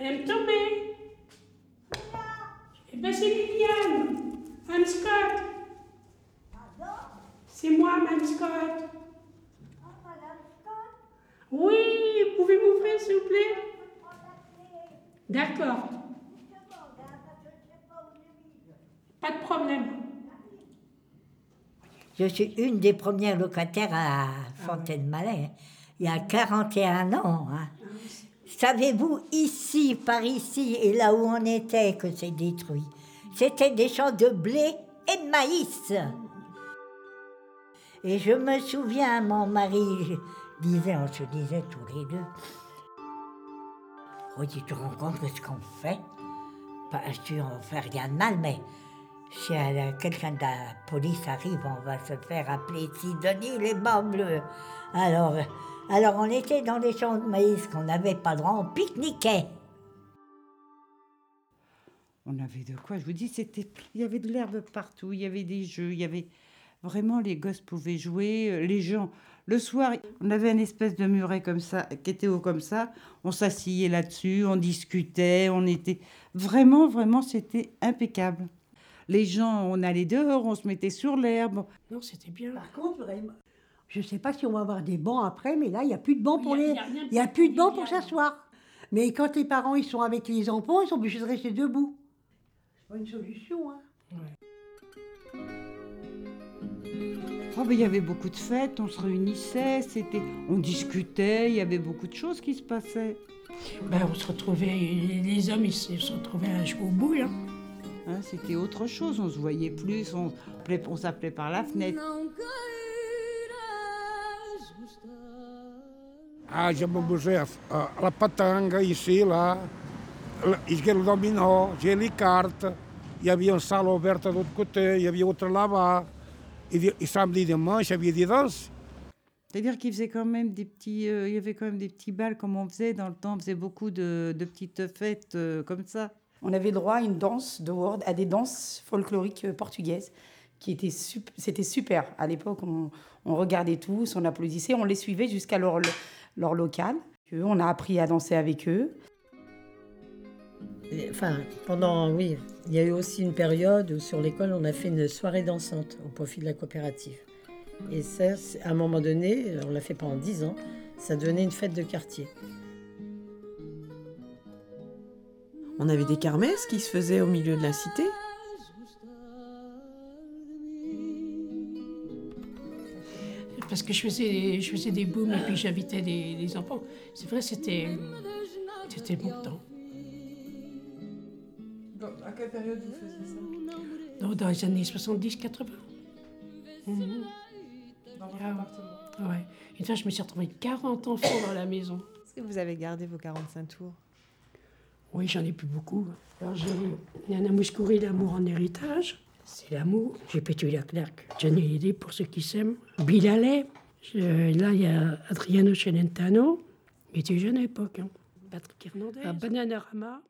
Elle me tomber. Eh ben c'est Liliane. Mme Scott. C'est moi, Mme Scott. Oui, vous pouvez m'ouvrir s'il vous plaît? D'accord. Pas de problème. Je suis une des premières locataires à Fontaine-Malais, il y a 41 ans. hein. Savez-vous, ici, par ici, et là où on était, que c'est détruit, c'était des champs de blé et de maïs. Et je me souviens, mon mari disait, on se disait tous les deux, oh, tu te rends compte de ce qu'on fait? Pas sûr, on fait rien de mal, mais si quelqu'un de la police arrive, on va se faire appeler Sidonie les bancs bleus. Alors, alors on était dans les champs de maïs qu'on n'avait pas droit, on pique-niquait. On avait de quoi, je vous dis, c'était, il y avait de l'herbe partout, il y avait des jeux, il y avait vraiment les gosses pouvaient jouer, euh, les gens. Le soir, on avait une espèce de muret comme ça, qui était haut comme ça. On s'asseyait là-dessus, on discutait, on était vraiment, vraiment, c'était impeccable. Les gens, on allait dehors, on se mettait sur l'herbe. Non, c'était bien. Par contre, vraiment, je ne sais pas si on va avoir des bancs après, mais là, il n'y a plus de bancs pour Il y a- les. il y a n'y plus de bancs pour s'asseoir. Mais quand les parents ils sont avec les enfants, ils sont obligés de rester debout. C'est pas une solution, hein. Oh, ben, il y avait beaucoup de fêtes, on se réunissait, c'était, on discutait, il y avait beaucoup de choses qui se passaient. Ben, on se retrouvait, les hommes, ils se se retrouvaient à jouer au boule. hein. Hein, c'était autre chose, on se voyait plus, on, s'appelait- on s'appelait par la fenêtre. Haja Bobosef, la patanga ici, là, a le dominó, j'ai les cartes, il y avait une salle ouverte de l'autre côté, il y avait autre là-bas. Et, et samedi dimanche, il y avait des danses. C'est-à-dire qu'il faisait quand même des petits, euh, il y avait quand même des petits bals comme on faisait dans le temps, on faisait beaucoup de, de petites fêtes euh, comme ça. On avait droit à une danse dehors, à des danses folkloriques euh, portugaises qui étaient c'était super. À l'époque, on, regardait tous, on applaudissait, on les suivait jusqu'à leur, leur local. On a appris à danser avec eux. Enfin, pendant, oui, il y a eu aussi une période où sur l'école, on a fait une soirée dansante au profit de la coopérative. Et ça, à un moment donné, on l'a fait pendant 10 ans, ça devenait une fête de quartier. On avait des kermesses qui se faisaient au milieu de la cité. Parce que je faisais, je faisais des booms et puis j'invitais des, des enfants. C'est vrai, c'était, c'était bon temps. à quelle période vous faisiez ça? Dans, dans les années 70-80. Mhm. Dans Ah, ouais. Et là, je me suis retrouvée 40 enfants dans la maison. Est-ce que vous avez gardé vos 45 tours? Oui, j'en ai plus beaucoup. Alors, j'ai Nana Mouskouri, l'amour en héritage. C'est l'amour. J'ai Pétué la Clark, Johnny Hallyday pour ceux qui s'aiment. Bill Haley. Là, il y a Adriano Celentano. Il était jeune à l'époque. Hein. Patrick Hernandez. Ah, Bananarama.